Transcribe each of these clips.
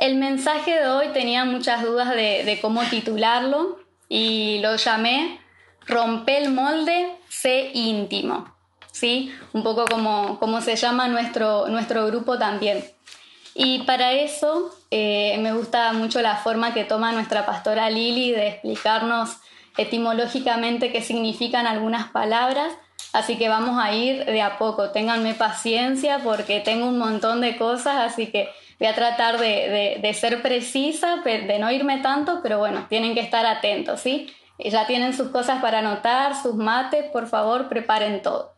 El mensaje de hoy tenía muchas dudas de, cómo titularlo y lo llamé Rompe el molde, sé íntimo. ¿Sí? Un poco como, como se llama nuestro, nuestro grupo también. Y para eso eh, me gusta mucho la forma que toma nuestra pastora Lili de explicarnos etimológicamente qué significan algunas palabras. Así que vamos a ir de a poco. Ténganme paciencia porque tengo un montón de cosas, así que voy a tratar de, ser precisa, de no irme tanto, pero bueno, tienen que estar atentos, ¿sí? Ya tienen sus cosas para anotar, sus mates, por favor, preparen todo.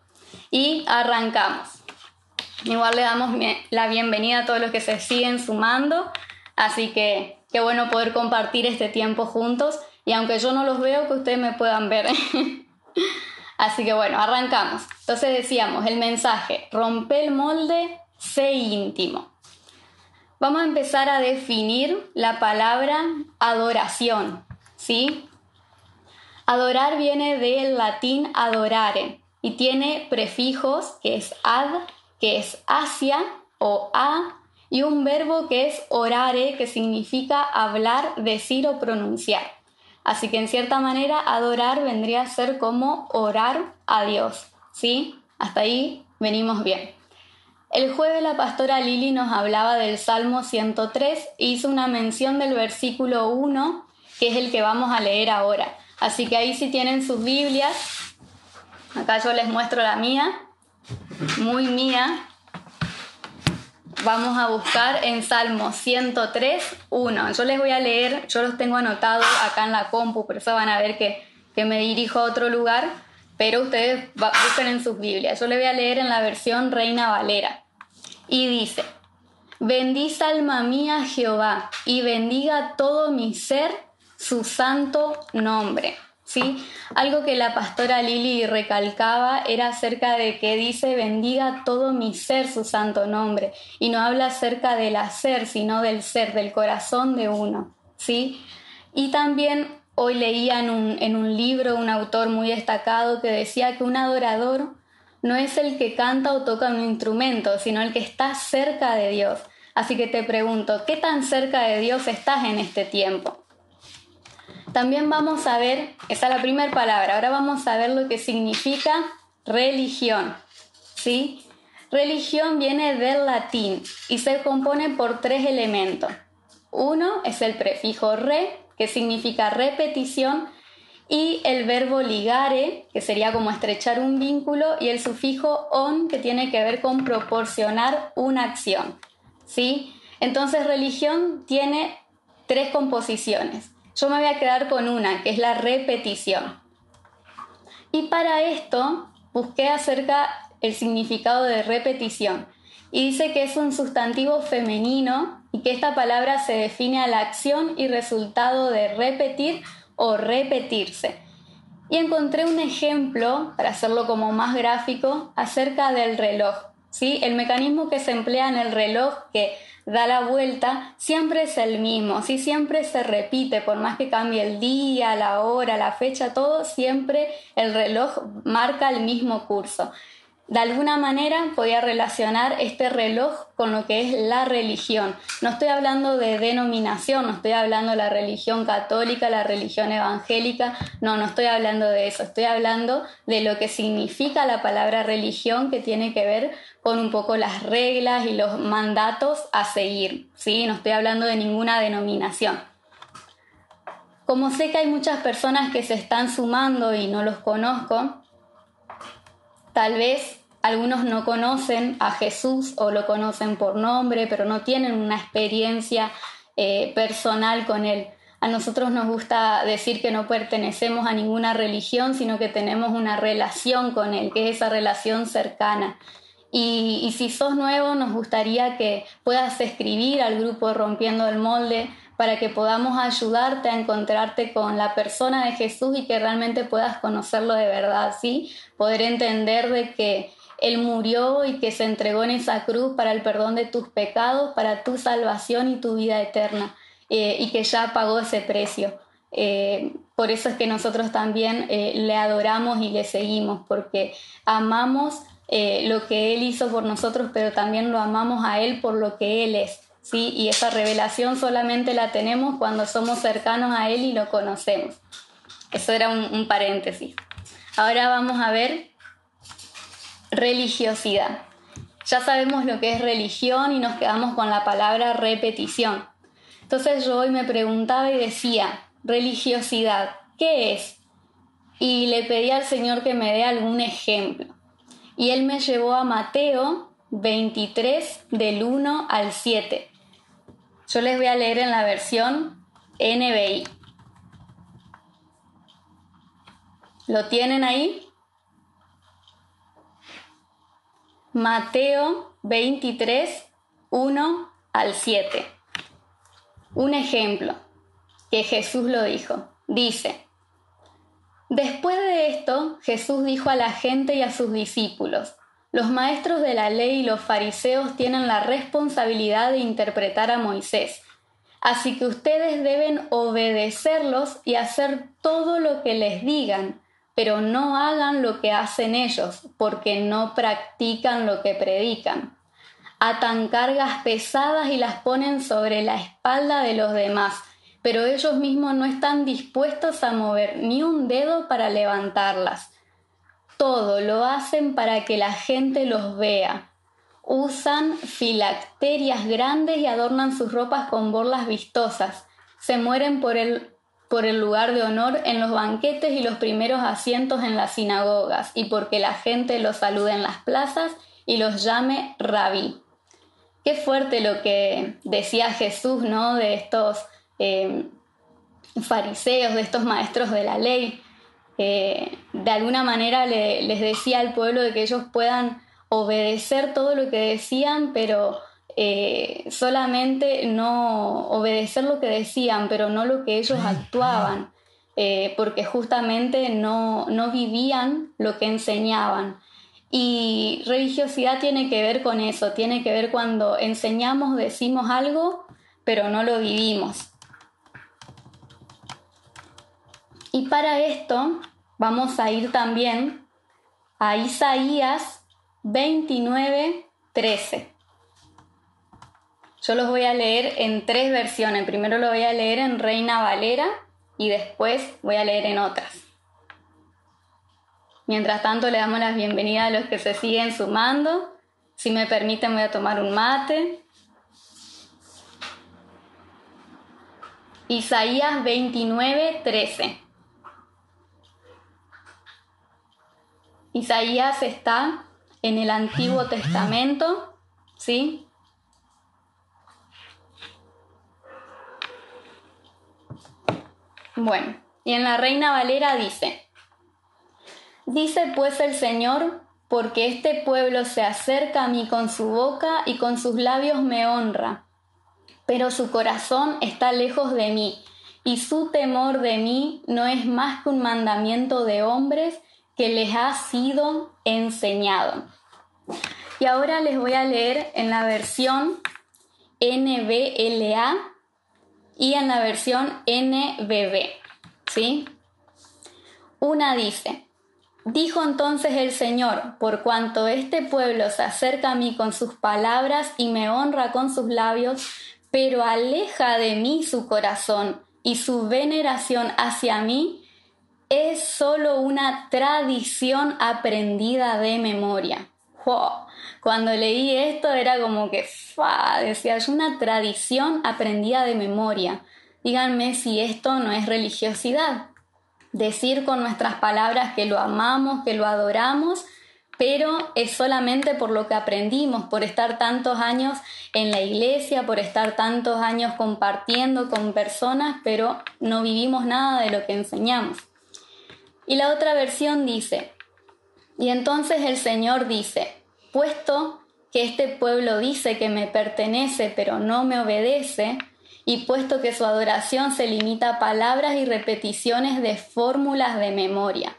Y arrancamos. Igual le damos la bienvenida a todos los que se siguen sumando, así que qué bueno poder compartir este tiempo juntos y aunque yo no los veo, que ustedes me puedan ver. así que bueno, arrancamos. Entonces decíamos, el mensaje, rompe el molde, sé íntimo. Vamos a empezar a definir la palabra adoración, ¿sí? Adorar viene del latín adorare y tiene prefijos que es ad, que es hacia o a, y un verbo que es orare, que significa hablar, decir o pronunciar. Así que en cierta manera adorar vendría a ser como orar a Dios, ¿sí? Hasta ahí venimos bien. El jueves la pastora Lili nos hablaba del Salmo 103 e hizo una mención del versículo 1, que es el que vamos a leer ahora. Así que ahí si tienen sus Biblias, acá yo les muestro la mía, muy mía. Vamos a buscar en Salmo 103, 1. Yo les voy a leer, yo los tengo anotados acá en la compu, por eso van a ver que, que me dirijo a otro lugar, pero ustedes busquen en sus Biblias. Yo les voy a leer en la versión Reina Valera y dice, bendice alma mía Jehová y bendiga todo mi ser su santo nombre. ¿Sí? Algo que la pastora Lili recalcaba era acerca de que dice bendiga todo mi ser su santo nombre y no habla acerca del hacer, sino del ser, del corazón de uno. ¿sí? Y también hoy leía en un, en un libro un autor muy destacado que decía que un adorador no es el que canta o toca un instrumento, sino el que está cerca de Dios. Así que te pregunto, ¿qué tan cerca de Dios estás en este tiempo? También vamos a ver, esa es la primera palabra, ahora vamos a ver lo que significa religión. ¿Sí? Religión viene del latín y se compone por tres elementos. Uno es el prefijo re, que significa repetición, y el verbo ligare, que sería como estrechar un vínculo, y el sufijo on, que tiene que ver con proporcionar una acción. ¿sí? Entonces religión tiene tres composiciones. Yo me voy a quedar con una, que es la repetición. Y para esto busqué acerca el significado de repetición. Y dice que es un sustantivo femenino y que esta palabra se define a la acción y resultado de repetir o repetirse. Y encontré un ejemplo, para hacerlo como más gráfico, acerca del reloj. ¿sí? El mecanismo que se emplea en el reloj que da la vuelta siempre es el mismo, ¿sí? siempre se repite, por más que cambie el día, la hora, la fecha, todo, siempre el reloj marca el mismo curso de alguna manera podía relacionar este reloj con lo que es la religión. No estoy hablando de denominación, no estoy hablando de la religión católica, la religión evangélica, no, no estoy hablando de eso, estoy hablando de lo que significa la palabra religión que tiene que ver con un poco las reglas y los mandatos a seguir, ¿sí? No estoy hablando de ninguna denominación. Como sé que hay muchas personas que se están sumando y no los conozco, tal vez algunos no conocen a Jesús o lo conocen por nombre, pero no tienen una experiencia eh, personal con Él. A nosotros nos gusta decir que no pertenecemos a ninguna religión, sino que tenemos una relación con Él, que es esa relación cercana. Y, y, si sos nuevo, nos gustaría que puedas escribir al grupo Rompiendo el Molde para que podamos ayudarte a encontrarte con la persona de Jesús y que realmente puedas conocerlo de verdad, ¿sí? Poder entender de que él murió y que se entregó en esa cruz para el perdón de tus pecados, para tu salvación y tu vida eterna, eh, y que ya pagó ese precio. Eh, por eso es que nosotros también eh, le adoramos y le seguimos, porque amamos lo que Él hizo por nosotros, pero también lo amamos a Él por lo que Él es. ¿sí? Y esa revelación solamente la tenemos cuando somos cercanos a Él y lo conocemos. Eso era un paréntesis. Ahora vamos a ver religiosidad. Ya sabemos lo que es religión y nos quedamos con la palabra repetición. Entonces yo hoy me preguntaba y decía, religiosidad, ¿qué es? Y le pedí al Señor que me dé algún ejemplo. Y Él me llevó a Mateo 23 del 1 al 7. Yo les voy a leer en la versión NBI. ¿Lo tienen ahí? Mateo 23, 1 al 7. Un ejemplo que Jesús lo dijo. Dice, Después de esto, Jesús dijo a la gente y a sus discípulos, los maestros de la ley y los fariseos tienen la responsabilidad de interpretar a Moisés, así que ustedes deben obedecerlos y hacer todo lo que les digan, pero no hagan lo que hacen ellos, porque no practican lo que predican. Atan cargas pesadas y las ponen sobre la espalda de los demás, pero ellos mismos no están dispuestos a mover ni un dedo para levantarlas. Todo lo hacen para que la gente los vea. Usan filacterias grandes y adornan sus ropas con borlas vistosas. Se mueren por el por el lugar de honor en los banquetes y los primeros asientos en las sinagogas, y porque la gente los salude en las plazas y los llame rabí. Qué fuerte lo que decía Jesús, ¿no? De estos eh, fariseos, de estos maestros de la ley. Eh, de alguna manera les decía al pueblo de que ellos puedan obedecer todo lo que decían, pero eh, solamente no obedecer lo que decían, pero no lo que ellos actuaban, eh, porque justamente no, no vivían lo que enseñaban. Y religiosidad tiene que ver con eso, tiene que ver cuando enseñamos, decimos algo, pero no lo vivimos. Y para esto vamos a ir también a Isaías 29, 13. Yo los voy a leer en tres versiones. Primero lo voy a leer en Reina Valera y después voy a leer en otras. Mientras tanto, le damos la bienvenida a los que se siguen sumando. Si me permiten, voy a tomar un mate. Isaías 29, 13. Isaías está en el Antiguo Testamento, ¿sí? Bueno, y en la Reina Valera dice, dice pues el Señor, porque este pueblo se acerca a mí con su boca y con sus labios me honra, pero su corazón está lejos de mí, y su temor de mí no es más que un mandamiento de hombres que les ha sido enseñado. Y ahora les voy a leer en la versión NBLA y en la versión NBB. ¿Sí? Una dice, dijo entonces el Señor, por cuanto este pueblo se acerca a mí con sus palabras y me honra con sus labios, pero aleja de mí su corazón y su veneración hacia mí es solo una tradición aprendida de memoria. Cuando leí esto era como que, fa, decía, es una tradición aprendida de memoria. Díganme si esto no es religiosidad. Decir con nuestras palabras que lo amamos, que lo adoramos, pero es solamente por lo que aprendimos, por estar tantos años en la iglesia, por estar tantos años compartiendo con personas, pero no vivimos nada de lo que enseñamos. Y la otra versión dice, y entonces el Señor dice, puesto que este pueblo dice que me pertenece pero no me obedece, y puesto que su adoración se limita a palabras y repeticiones de fórmulas de memoria,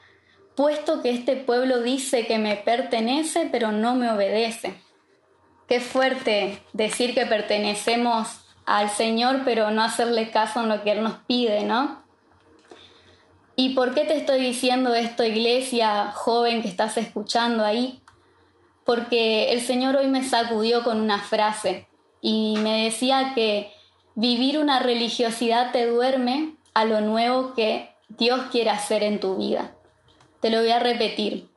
puesto que este pueblo dice que me pertenece pero no me obedece. Qué fuerte decir que pertenecemos al Señor pero no hacerle caso en lo que Él nos pide, ¿no? ¿Y por qué te estoy diciendo esto, iglesia joven que estás escuchando ahí? Porque el Señor hoy me sacudió con una frase y me decía que vivir una religiosidad te duerme a lo nuevo que Dios quiere hacer en tu vida. Te lo voy a repetir.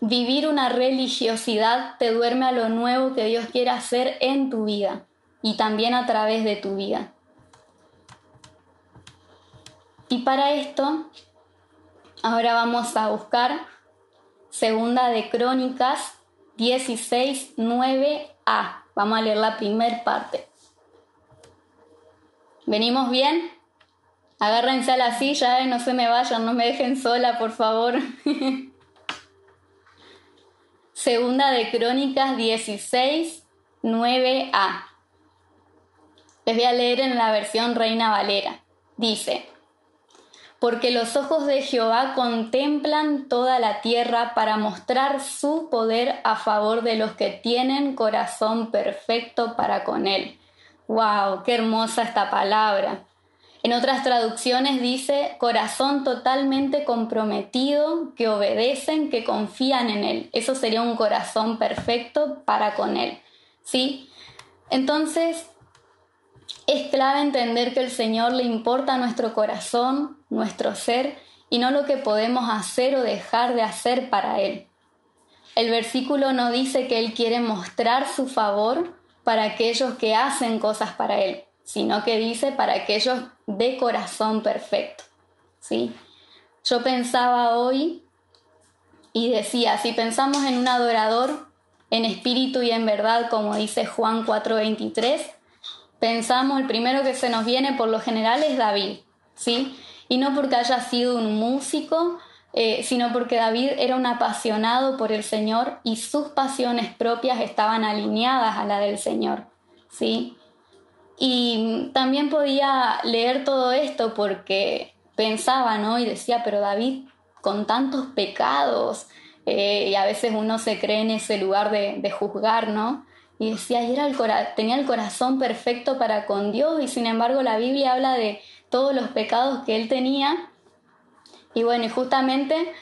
Vivir una religiosidad te duerme a lo nuevo que Dios quiere hacer en tu vida y también a través de tu vida. Y para esto, ahora vamos a buscar Segunda de Crónicas 16, 9a. Vamos a leer la primera parte. ¿Venimos bien? Agárrense a la silla, no se me vayan, no me dejen sola, por favor. Segunda de Crónicas 16, 9a. Les voy a leer en la versión Reina Valera. Dice, porque los ojos de Jehová contemplan toda la tierra para mostrar su poder a favor de los que tienen corazón perfecto para con él. ¡Wow! ¡Qué hermosa esta palabra! En otras traducciones dice corazón totalmente comprometido, que obedecen, que confían en Él. Eso sería un corazón perfecto para con Él. ¿Sí? Entonces, es clave entender que el Señor le importa nuestro corazón, nuestro ser, y no lo que podemos hacer o dejar de hacer para Él. El versículo no dice que Él quiere mostrar su favor para aquellos que hacen cosas para Él, sino que dice para aquellos de corazón perfecto. ¿sí? Yo pensaba hoy y decía, si pensamos en un adorador en espíritu y en verdad, como dice Juan 4:23, pensamos, el primero que se nos viene por lo general es David, ¿sí? Y no porque haya sido un músico, eh, sino porque David era un apasionado por el Señor y sus pasiones propias estaban alineadas a la del Señor, ¿sí? Y también podía leer todo esto porque pensaba, ¿no? Y decía, pero David, con tantos pecados, eh, y a veces uno se cree en ese lugar de, juzgar, ¿no? y decía, y era el tenía el corazón perfecto para con Dios y sin embargo la Biblia habla de todos los pecados que él tenía. Y bueno, y justamente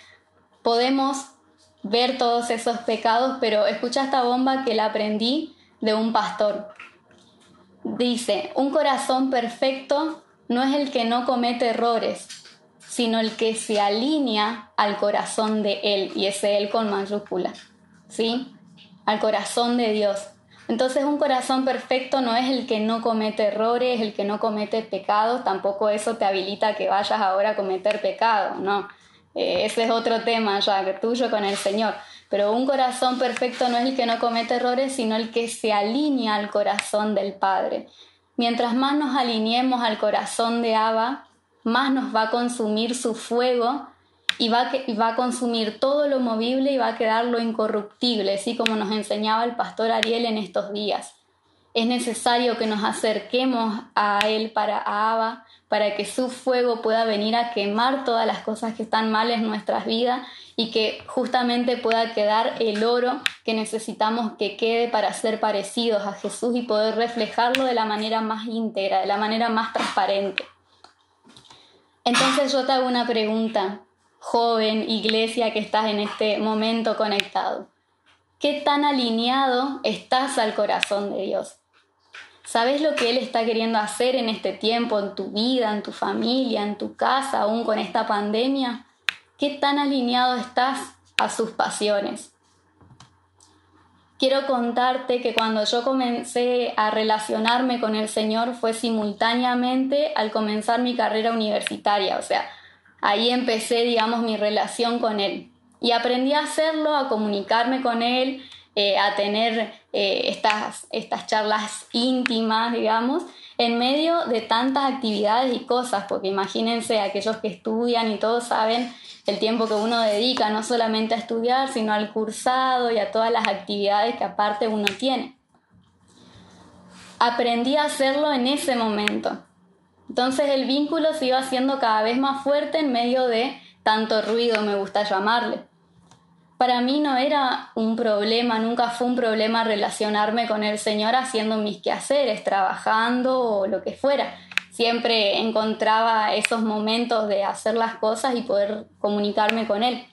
podemos ver todos esos pecados, pero escucha esta bomba que la aprendí de un pastor. Dice, un corazón perfecto no es el que no comete errores, sino el que se alinea al corazón de Él, y ese Él con mayúscula, ¿sí? Al corazón de Dios. Entonces un corazón perfecto no es el que no comete errores, el que no comete pecados, tampoco eso te habilita que vayas ahora a cometer pecado, no. Eh, ese es otro tema ya tuyo con el Señor. Pero un corazón perfecto no es el que no comete errores, sino el que se alinea al corazón del Padre. Mientras más nos alineemos al corazón de Abba, más nos va a consumir su fuego y va, a consumir todo lo movible y va a quedar lo incorruptible, así como nos enseñaba el pastor Ariel en estos días. Es necesario que nos acerquemos a Él para a Abba, para que su fuego pueda venir a quemar todas las cosas que están mal en nuestras vidas y que justamente pueda quedar el oro que necesitamos que quede para ser parecidos a Jesús y poder reflejarlo de la manera más íntegra, de la manera más transparente. Entonces yo te hago una pregunta joven, iglesia que estás en este momento conectado. ¿Qué tan alineado estás al corazón de Dios? ¿Sabes lo que Él está queriendo hacer en este tiempo, en tu vida, en tu familia, en tu casa, aún con esta pandemia? ¿Qué tan alineado estás a sus pasiones? Quiero contarte que cuando yo comencé a relacionarme con el Señor fue simultáneamente al comenzar mi carrera universitaria, o sea, Ahí empecé, digamos, mi relación con él. Y aprendí a hacerlo, a comunicarme con él, eh, a tener eh, estas, estas charlas íntimas, digamos, en medio de tantas actividades y cosas, porque imagínense, aquellos que estudian y todos saben el tiempo que uno dedica no solamente a estudiar, sino al cursado y a todas las actividades que aparte uno tiene. Aprendí a hacerlo en ese momento. Entonces el vínculo se iba haciendo cada vez más fuerte en medio de tanto ruido, me gusta llamarle. Para mí no era un problema, nunca fue un problema relacionarme con el Señor haciendo mis quehaceres, trabajando o lo que fuera. Siempre encontraba esos momentos de hacer las cosas y poder comunicarme con Él.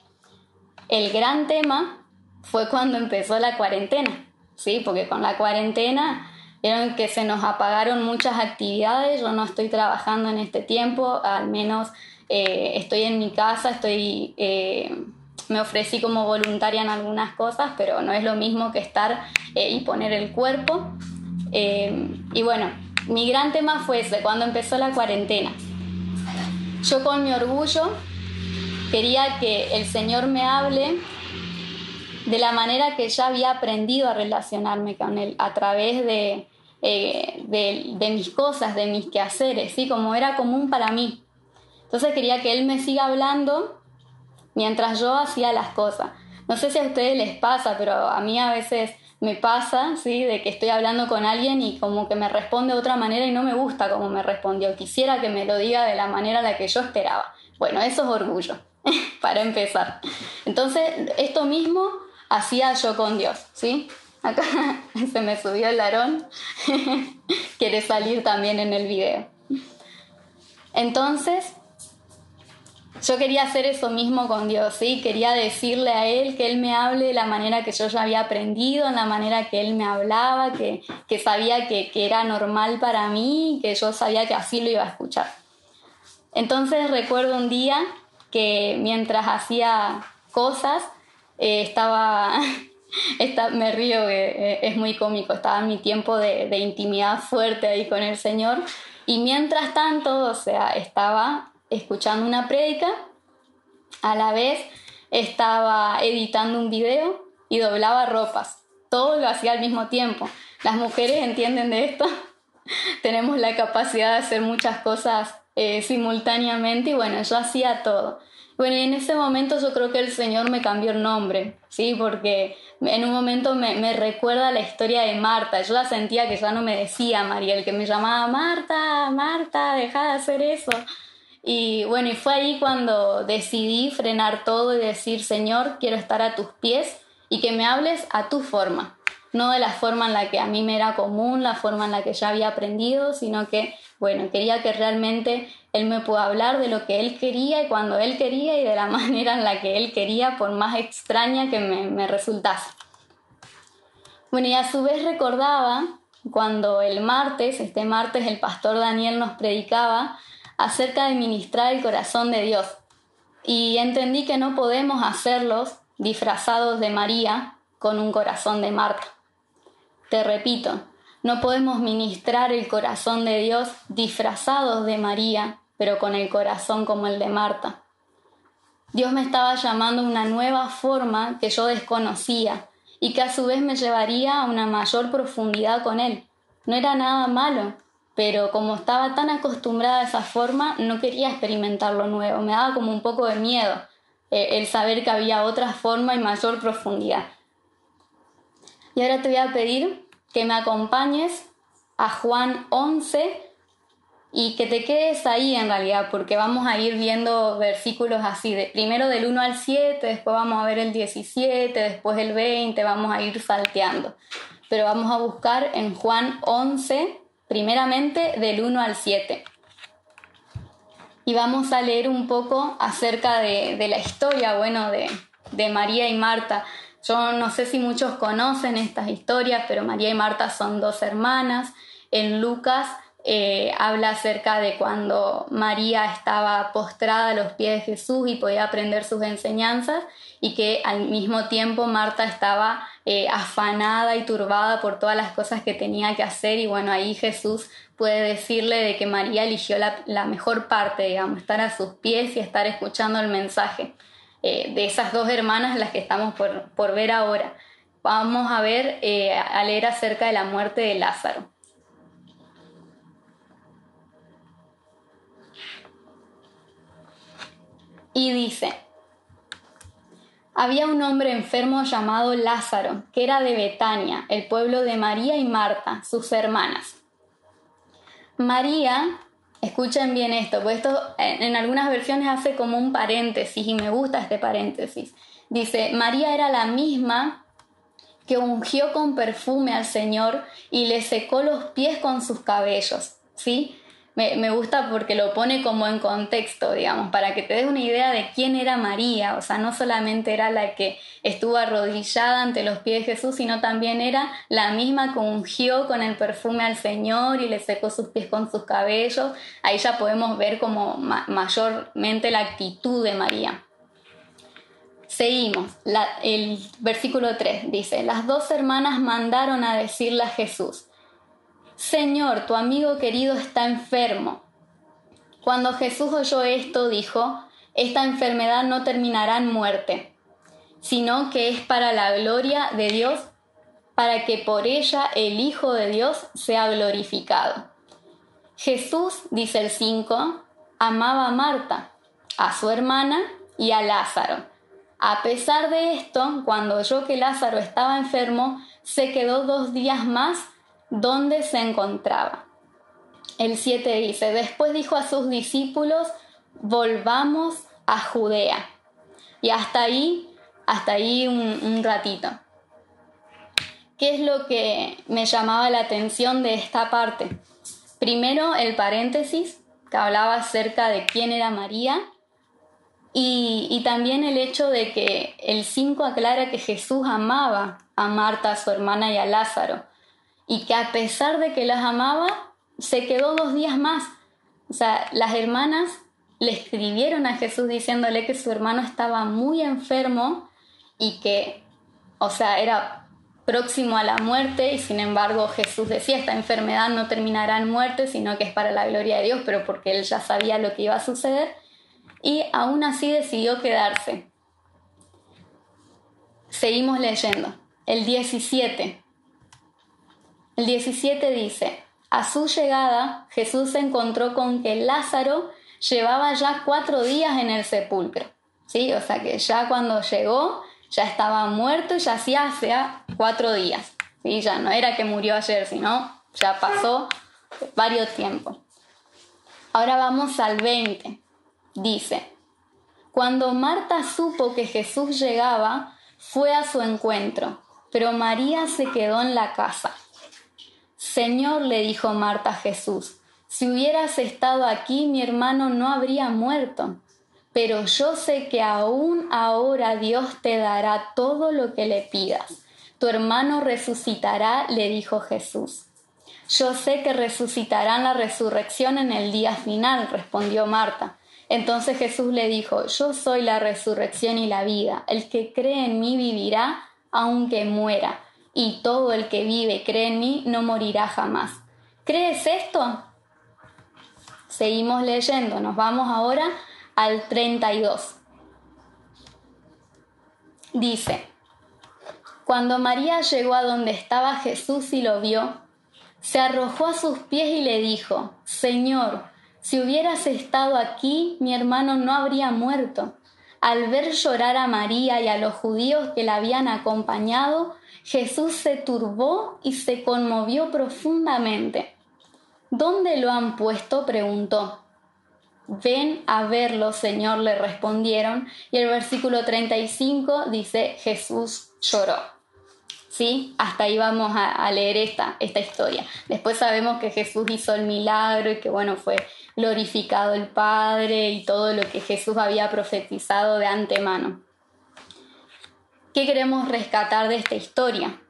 El gran tema fue cuando empezó la cuarentena, ¿sí? Porque con la cuarentena vieron que se nos apagaron muchas actividades, yo no estoy trabajando en este tiempo, al menos eh, estoy en mi casa, estoy, eh, me ofrecí como voluntaria en algunas cosas, pero no es lo mismo que estar eh, y poner el cuerpo. y bueno, mi gran tema fue ese, cuando empezó la cuarentena. Yo con mi orgullo quería que el Señor me hable de la manera que ya había aprendido a relacionarme con Él, a través de, eh, de, mis cosas, de mis quehaceres, ¿sí? como era común para mí. Entonces quería que Él me siga hablando mientras yo hacía las cosas. No sé si a ustedes les pasa, pero a mí a veces me pasa, ¿sí? De que estoy hablando con alguien y como que me responde de otra manera y no me gusta como me respondió. Quisiera que me lo diga de la manera en la que yo esperaba. Bueno, eso es orgullo, para empezar. Entonces, esto mismo hacía yo con Dios, ¿sí? Acá se me subió el larón. Quiere salir también en el video. Entonces, yo quería hacer eso mismo con Dios, ¿sí? Quería decirle a Él que Él me hable de la manera que yo ya había aprendido, en la manera que Él me hablaba, que, sabía que, era normal para mí, que yo sabía que así lo iba a escuchar. Entonces recuerdo un día que mientras hacía cosas, eh, estaba, me río, eh, es muy cómico, estaba en mi tiempo de, de intimidad fuerte ahí con el Señor. Y mientras tanto, o sea, estaba escuchando una prédica, a la vez estaba editando un video y doblaba ropas. Todo lo hacía al mismo tiempo. Las mujeres entienden de esto. Tenemos la capacidad de hacer muchas cosas eh, simultáneamente y bueno, yo hacía todo. Bueno, y en ese momento yo creo que el Señor me cambió el nombre, ¿sí? Porque en un momento me, recuerda la historia de Marta. Yo la sentía que ya no me decía Mariel, que me llamaba Marta, Marta, deja de hacer eso. Y bueno, y fue ahí cuando decidí frenar todo y decir, Señor, quiero estar a tus pies y que me hables a tu forma, no de la forma en la que a mí me era común, la forma en la que ya había aprendido, sino que, bueno, quería que realmente Él me pueda hablar de lo que Él quería y cuando Él quería y de la manera en la que Él quería, por más extraña que me, me resultase. Bueno, y a su vez recordaba cuando el martes, este martes, el pastor Daniel nos predicaba, acerca de ministrar el corazón de Dios. Y entendí que no podemos hacerlos disfrazados de María con un corazón de Marta. Te repito, no podemos ministrar el corazón de Dios disfrazados de María, pero con el corazón como el de Marta. Dios me estaba llamando a una nueva forma que yo desconocía y que a su vez me llevaría a una mayor profundidad con Él. No era nada malo, pero como estaba tan acostumbrada a esa forma, no quería experimentar lo nuevo, me daba como un poco de miedo eh, el saber que había otra forma y mayor profundidad. Y ahora te voy a pedir que me acompañes a Juan 11 y que te quedes ahí en realidad, porque vamos a ir viendo versículos así, de, primero del 1 al 7, después vamos a ver el 17, después el 20, vamos a ir salteando. Pero vamos a buscar en Juan 11, primeramente del 1 al 7. Y vamos a leer un poco acerca de, la historia, bueno, de, de María y Marta. Yo no sé si muchos conocen estas historias, pero María y Marta son dos hermanas. En Lucas eh, habla acerca de cuando María estaba postrada a los pies de Jesús y podía aprender sus enseñanzas y que al mismo tiempo Marta estaba eh, afanada y turbada por todas las cosas que tenía que hacer y bueno, ahí Jesús puede decirle de que María eligió la, mejor parte, digamos, estar a sus pies y estar escuchando el mensaje eh, de esas dos hermanas, las que estamos por, por ver ahora. Vamos a ver, a leer acerca de la muerte de Lázaro. y dice, había un hombre enfermo llamado Lázaro, que era de Betania, el pueblo de María y Marta, sus hermanas. María, escuchen bien esto, porque esto en algunas versiones hace como un paréntesis y me gusta este paréntesis. Dice, María era la misma que ungió con perfume al Señor y le secó los pies con sus cabellos, ¿sí? Me, gusta porque lo pone como en contexto, digamos, para que te des una idea de quién era María. O sea, no solamente era la que estuvo arrodillada ante los pies de Jesús, sino también era la misma que ungió con el perfume al Señor y le secó sus pies con sus cabellos. Ahí ya podemos ver como mayormente la actitud de María. Seguimos, el versículo 3 dice, las dos hermanas mandaron a decirle a Jesús, Señor, tu amigo querido está enfermo. Cuando Jesús oyó esto, dijo, esta enfermedad no terminará en muerte, sino que es para la gloria de Dios, para que por ella el Hijo de Dios sea glorificado. Jesús, dice el 5, amaba a Marta, a su hermana y a Lázaro. A pesar de esto, cuando oyó que Lázaro estaba enfermo, se quedó dos días más dónde se encontraba. El 7 dice, después dijo a sus discípulos, volvamos a Judea. Y hasta ahí, hasta ahí un, ratito. ¿Qué es lo que me llamaba la atención de esta parte? Primero el paréntesis, que hablaba acerca de quién era María, y, y, también el hecho de que el 5 aclara que Jesús amaba a Marta, a su hermana y a Lázaro y que a pesar de que las amaba, se quedó dos días más. O sea, las hermanas le escribieron a Jesús diciéndole que su hermano estaba muy enfermo y que, o sea, era próximo a la muerte y sin embargo Jesús decía, esta enfermedad no terminará en muerte, sino que es para la gloria de Dios, pero porque él ya sabía lo que iba a suceder y aún así decidió quedarse. Seguimos leyendo. El 17. El 17 dice, a su llegada Jesús se encontró con que Lázaro llevaba ya cuatro días en el sepulcro. ¿sí? O sea que ya cuando llegó ya estaba muerto y ya hacía hace cuatro días. ¿sí? Ya no era que murió ayer, sino ya pasó varios tiempos. Ahora vamos al 20. Dice, cuando Marta supo que Jesús llegaba, fue a su encuentro, pero María se quedó en la casa. Señor, le dijo Marta a Jesús, si hubieras estado aquí mi hermano no habría muerto. Pero yo sé que aún ahora Dios te dará todo lo que le pidas. Tu hermano resucitará, le dijo Jesús. Yo sé que resucitarán la resurrección en el día final, respondió Marta. Entonces Jesús le dijo, Yo soy la resurrección y la vida. El que cree en mí vivirá aunque muera y todo el que vive cree en mí no morirá jamás. ¿Crees esto? Seguimos leyendo, nos vamos ahora al 32. Dice, cuando María llegó a donde estaba Jesús y lo vio, se arrojó a sus pies y le dijo, Señor, si hubieras estado aquí, mi hermano no habría muerto. Al ver llorar a María y a los judíos que la habían acompañado, Jesús se turbó y se conmovió profundamente. ¿Dónde lo han puesto? preguntó. Ven a verlo, Señor, le respondieron. Y el versículo 35 dice, Jesús lloró. ¿Sí? Hasta ahí vamos a, leer esta, esta historia. Después sabemos que Jesús hizo el milagro y que, bueno, fue glorificado el Padre y todo lo que Jesús había profetizado de antemano. ¿Qué queremos rescatar de esta historia?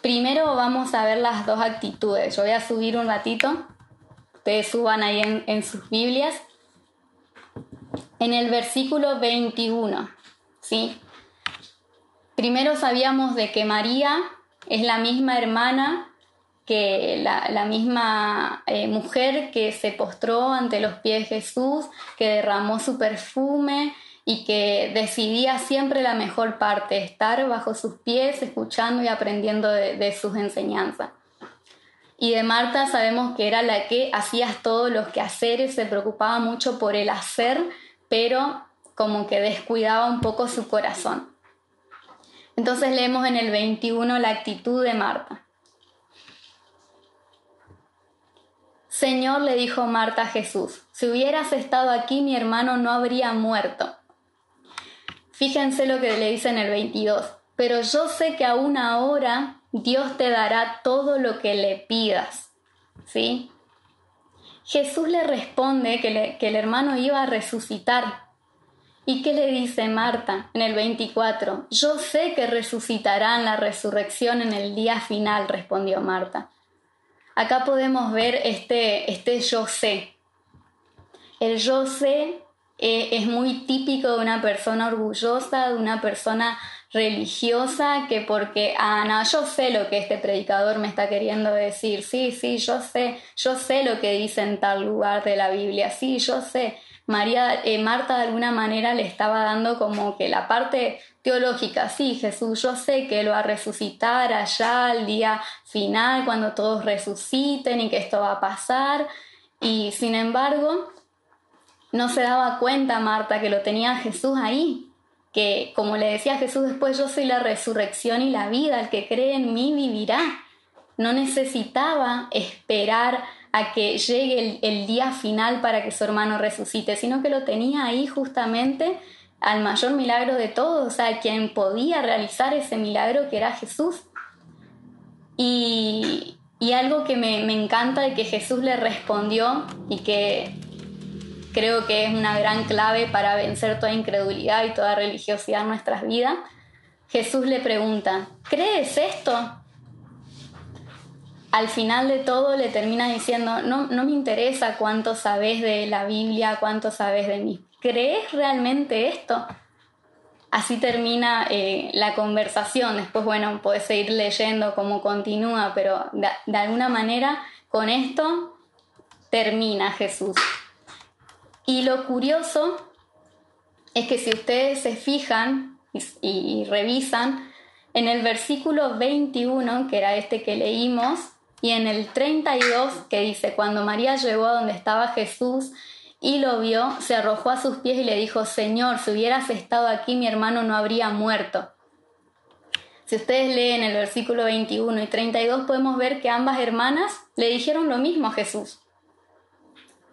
Primero vamos a ver las dos actitudes. Yo voy a subir un ratito. Ustedes suban ahí en, sus Biblias. En el versículo 21, ¿sí? Primero sabíamos de que María es la misma hermana que la, misma eh, mujer que se postró ante los pies de Jesús, que derramó su perfume y que decidía siempre la mejor parte, estar bajo sus pies, escuchando y aprendiendo de, sus enseñanzas. Y de Marta sabemos que era la que hacía todos los quehaceres, se preocupaba mucho por el hacer, pero como que descuidaba un poco su corazón. Entonces leemos en el 21 la actitud de Marta. Señor, le dijo Marta a Jesús, si hubieras estado aquí mi hermano no habría muerto. Fíjense lo que le dice en el 22. Pero yo sé que aún ahora Dios te dará todo lo que le pidas. ¿Sí? Jesús le responde que, el hermano iba a resucitar. ¿Y qué le dice Marta en el 24? Yo sé que resucitarán la resurrección en el día final, respondió Marta. Acá podemos ver este, este yo sé. El yo sé eh, es muy típico de una persona orgullosa, de una persona religiosa, que porque, ah, no, yo sé lo que este predicador me está queriendo decir, sí, sí, yo sé, yo sé lo que dice en tal lugar de la Biblia, sí, yo sé. María, eh, Marta de alguna manera le estaba dando como que la parte teológica, sí, Jesús, yo sé que Él va a resucitar allá al día final, cuando todos resuciten y que esto va a pasar, y sin embargo, no se daba cuenta Marta que lo tenía Jesús ahí, que como le decía Jesús después, yo soy la resurrección y la vida, el que cree en mí vivirá. No necesitaba esperar a que llegue el, día final para que su hermano resucite, sino que lo tenía ahí justamente al mayor milagro de todos, o sea, quien podía realizar ese milagro que era Jesús. Y, algo que me, me, encanta de que Jesús le respondió y que creo que es una gran clave para vencer toda incredulidad y toda religiosidad en nuestras vidas, Jesús le pregunta, ¿crees esto? al final de todo le termina diciendo, no, no me interesa cuánto sabes de la Biblia, cuánto sabes de mí. ¿Crees realmente esto? Así termina eh, la conversación. Después, bueno, puedes seguir leyendo cómo continúa, pero de, alguna manera con esto termina Jesús. Y lo curioso es que si ustedes se fijan y revisan, en el versículo 21, que era este que leímos, y en el 32 que dice, cuando María llegó a donde estaba Jesús y lo vio, se arrojó a sus pies y le dijo, Señor, si hubieras estado aquí mi hermano no habría muerto. Si ustedes leen el versículo 21 y 32 podemos ver que ambas hermanas le dijeron lo mismo a Jesús.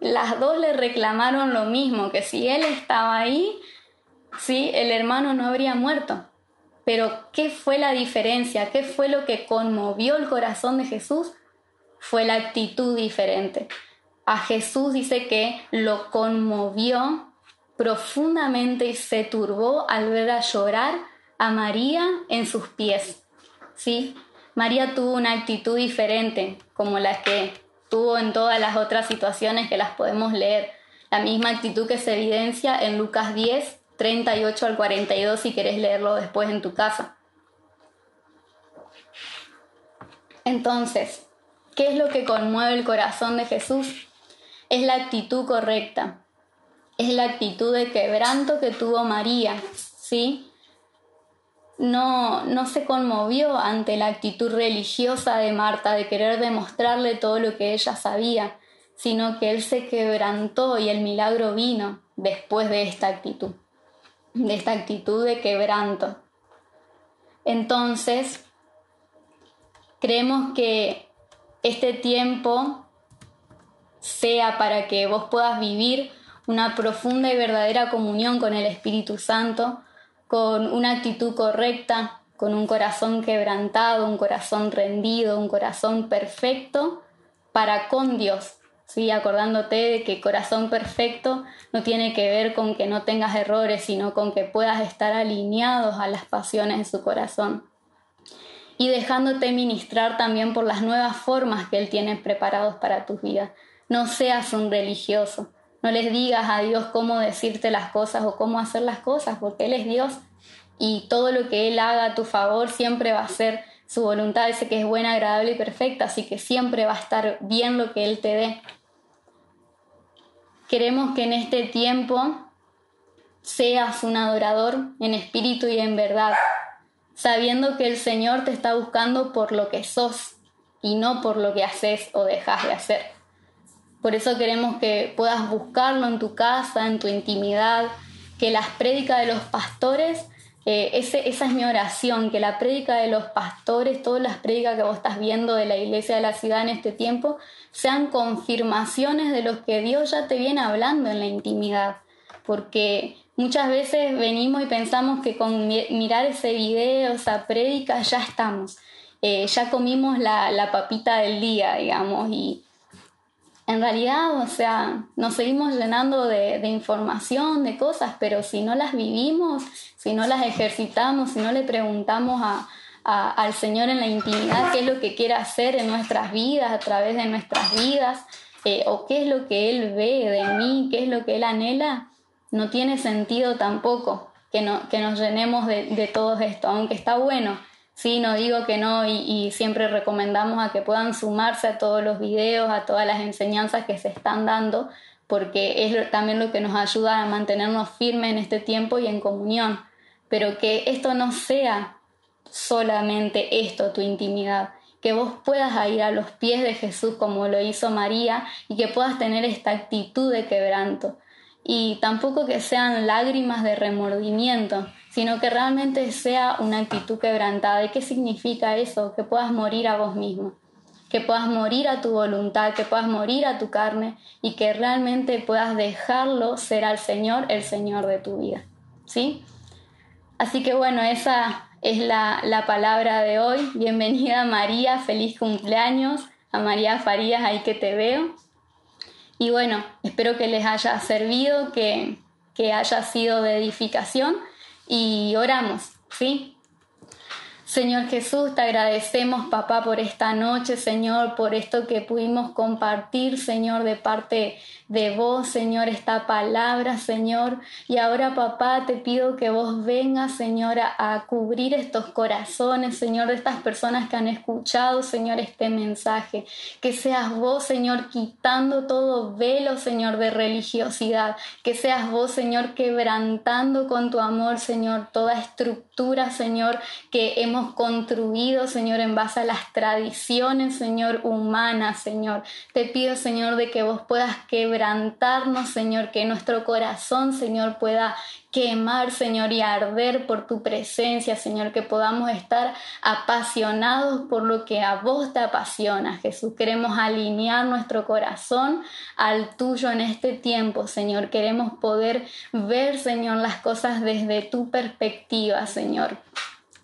Las dos le reclamaron lo mismo, que si él estaba ahí, sí, el hermano no habría muerto. Pero ¿qué fue la diferencia? ¿Qué fue lo que conmovió el corazón de Jesús? Fue la actitud diferente. A Jesús dice que lo conmovió profundamente y se turbó al ver a llorar a María en sus pies. ¿Sí? María tuvo una actitud diferente, como la que en todas las otras situaciones que las podemos leer. La misma actitud que se evidencia en Lucas 10, 38 al 42 si querés leerlo después en tu casa. Entonces, ¿qué es lo que conmueve el corazón de Jesús? Es la actitud correcta. Es la actitud de quebranto que tuvo María, ¿sí? No, no se conmovió ante la actitud religiosa de Marta de querer demostrarle todo lo que ella sabía, sino que él se quebrantó y el milagro vino después de esta actitud de esta actitud de quebranto. Entonces, creemos que este tiempo sea para que vos puedas vivir una profunda y verdadera comunión con el Espíritu Santo, con una actitud correcta, con un corazón quebrantado, un corazón rendido, un corazón perfecto para con Dios, ¿sí? acordándote de que corazón perfecto no tiene que ver con que no tengas errores, sino con que puedas estar alineados a las pasiones de su corazón. Y dejándote ministrar también por las nuevas formas que Él tiene preparados para tus vidas. No seas un religioso, no les digas a Dios cómo decirte las cosas o cómo hacer las cosas, porque Él es Dios y todo lo que Él haga a tu favor siempre va a ser su voluntad dice que es buena, agradable y perfecta, así que siempre va a estar bien lo que Él te dé. Queremos que en este tiempo seas un adorador en espíritu y en verdad, sabiendo que el Señor te está buscando por lo que sos y no por lo que haces o dejas de hacer. Por eso queremos que puedas buscarlo en tu casa, en tu intimidad, que las prédicas de los pastores eh, esa es mi oración, que la prédica de los pastores, todas las prédicas que vos estás viendo de la iglesia de la ciudad en este tiempo, sean confirmaciones de lo que Dios ya te viene hablando en la intimidad. Porque muchas veces venimos y pensamos que con mirar ese video, esa prédica, ya estamos. Eh, ya comimos la, la papita del día, digamos, y en realidad, o sea, nos seguimos llenando de, información, de cosas, pero si no las vivimos, si no las ejercitamos, si no le preguntamos al Señor en la intimidad qué es lo que quiere hacer en nuestras vidas, a través de nuestras vidas, eh, o qué es lo que Él ve de mí, qué es lo que Él anhela, no tiene sentido tampoco que, no, que nos llenemos de, de todo esto, aunque está bueno Sí, no digo que no y, siempre recomendamos a que puedan sumarse a todos los videos, a todas las enseñanzas que se están dando, porque es también lo que nos ayuda a mantenernos firmes en este tiempo y en comunión. Pero que esto no sea solamente esto, tu intimidad, que vos puedas ir a los pies de Jesús como lo hizo María y que puedas tener esta actitud de quebranto. Y tampoco que sean lágrimas de remordimiento, sino que realmente sea una actitud quebrantada. ¿Y qué significa eso? Que puedas morir a vos mismo, que puedas morir a tu voluntad, que puedas morir a tu carne y que realmente puedas dejarlo ser al Señor el Señor de tu vida. ¿Sí? Así que bueno, esa es la, la palabra de hoy. Bienvenida María, feliz cumpleaños. A María Farías, ahí que te veo. Y bueno, espero que les haya servido, que, que haya sido de edificación y oramos, ¿sí? Señor Jesús, te agradecemos, papá, por esta noche, Señor, por esto que pudimos compartir, Señor, de parte de vos, Señor, esta palabra, Señor. Y ahora, papá, te pido que vos vengas, Señor, a, cubrir estos corazones, Señor, de estas personas que han escuchado, Señor, este mensaje. Que seas vos, Señor, quitando todo velo, Señor, de religiosidad. Que seas vos, Señor, quebrantando con tu amor, Señor, toda estructura, Señor, que hemos construido, Señor, en base a las tradiciones, Señor, humanas, Señor. Te pido, Señor, de que vos puedas quebrantarnos, Señor, que nuestro corazón, Señor, pueda quemar, Señor, y arder por tu presencia, Señor, que podamos estar apasionados por lo que a vos te apasiona, Jesús. Queremos alinear nuestro corazón al tuyo en este tiempo, Señor. Queremos poder ver, Señor, las cosas desde tu perspectiva, Señor.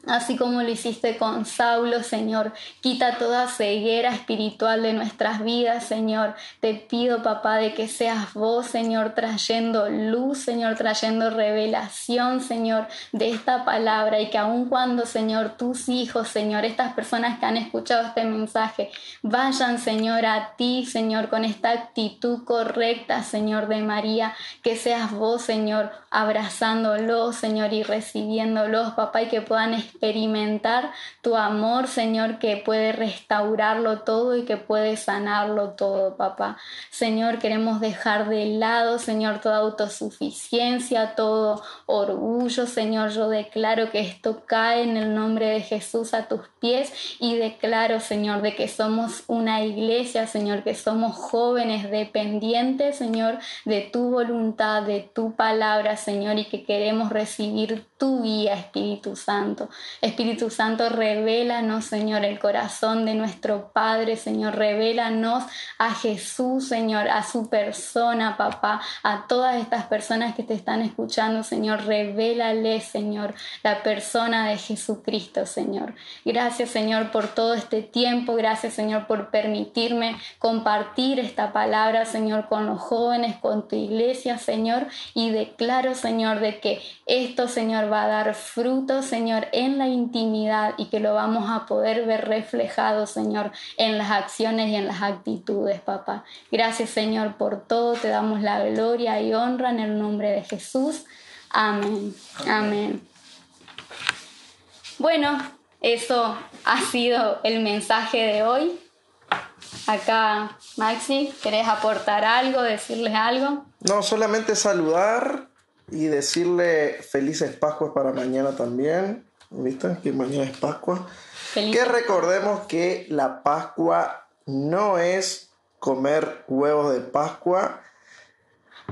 Así como lo hiciste con Saulo, Señor, quita toda ceguera espiritual de nuestras vidas, Señor. Te pido, papá, de que seas vos, Señor, trayendo luz, Señor, trayendo revelación, Señor, de esta palabra y que aun cuando, Señor, tus hijos, Señor, estas personas que han escuchado este mensaje, vayan, Señor, a ti, Señor, con esta actitud correcta, Señor, de María, que seas vos, Señor, abrazándolos, Señor, y recibiéndolos, papá, y que puedan experimentar tu amor, Señor, que puede restaurarlo todo y que puede sanarlo todo, papá. Señor, queremos dejar de lado, Señor, toda autosuficiencia, todo orgullo, Señor. Yo declaro que esto cae en el nombre de Jesús a tus pies y declaro, Señor, de que somos una iglesia, Señor, que somos jóvenes dependientes, Señor, de tu voluntad, de tu palabra, Señor, y que queremos recibir tu guía, Espíritu Santo. Espíritu Santo, revélanos, Señor, el corazón de nuestro Padre, Señor, revélanos a Jesús, Señor, a su persona, papá, a todas estas personas que te están escuchando, Señor, revélale, Señor, la persona de Jesucristo, Señor. Gracias, Señor, por todo este tiempo, gracias, Señor, por permitirme compartir esta palabra, Señor, con los jóvenes, con tu iglesia, Señor, y declaro, Señor, de que esto, Señor, va a dar fruto, Señor, en la intimidad y que lo vamos a poder ver reflejado, Señor, en las acciones y en las actitudes, papá. Gracias, Señor, por todo. Te damos la gloria y honra en el nombre de Jesús. Amén. Amén. Bueno, eso ha sido el mensaje de hoy. Acá, Maxi, ¿querés aportar algo, decirles algo? No, solamente saludar y decirle felices Pascuas para mañana también. ¿Viste? Que mañana es Pascua. Que recordemos que la Pascua no es comer huevos de Pascua.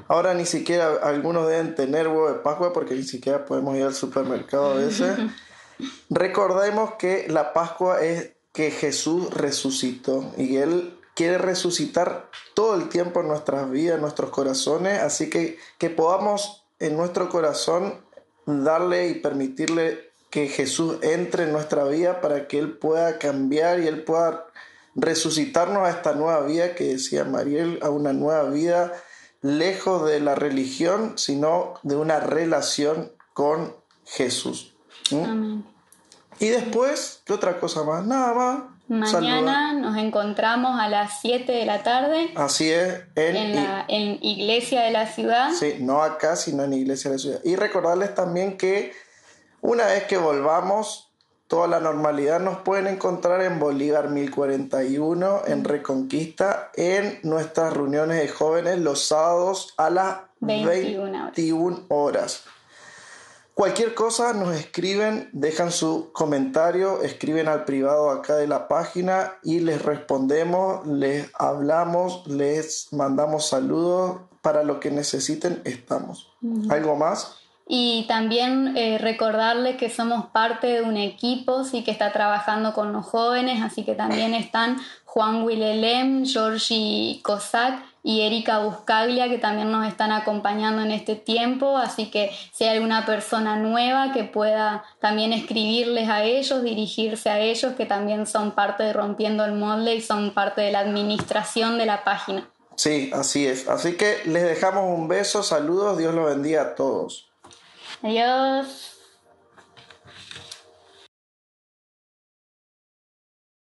Ahora ni siquiera algunos deben tener huevos de Pascua porque ni siquiera podemos ir al supermercado a veces. Recordemos que la Pascua es que Jesús resucitó y Él quiere resucitar todo el tiempo en nuestras vidas, en nuestros corazones, así que que podamos en nuestro corazón darle y permitirle que Jesús entre en nuestra vida para que Él pueda cambiar y Él pueda resucitarnos a esta nueva vida que decía Mariel, a una nueva vida lejos de la religión, sino de una relación con Jesús. Y después, ¿qué otra cosa más? Nada más. Mañana nos encontramos a las 7 de la tarde. Así es, en, la en Iglesia de la Ciudad. Sí, no acá, sino en Iglesia de la Ciudad. Y recordarles también que una vez que volvamos, toda la normalidad nos pueden encontrar en Bolívar 1041, en Reconquista, en nuestras reuniones de jóvenes los sábados a las 21 horas. Cualquier cosa nos escriben, dejan su comentario, escriben al privado acá de la página y les respondemos, les hablamos, les mandamos saludos. Para lo que necesiten, estamos. ¿Algo más? Y también eh, recordarles que somos parte de un equipo, sí que está trabajando con los jóvenes, así que también están Juan Willelem, Georgi Cossack y Erika Buscaglia, que también nos están acompañando en este tiempo, así que si hay alguna persona nueva que pueda también escribirles a ellos, dirigirse a ellos, que también son parte de Rompiendo el Molde y son parte de la administración de la página. Sí, así es. Así que les dejamos un beso, saludos, Dios los bendiga a todos. Adiós.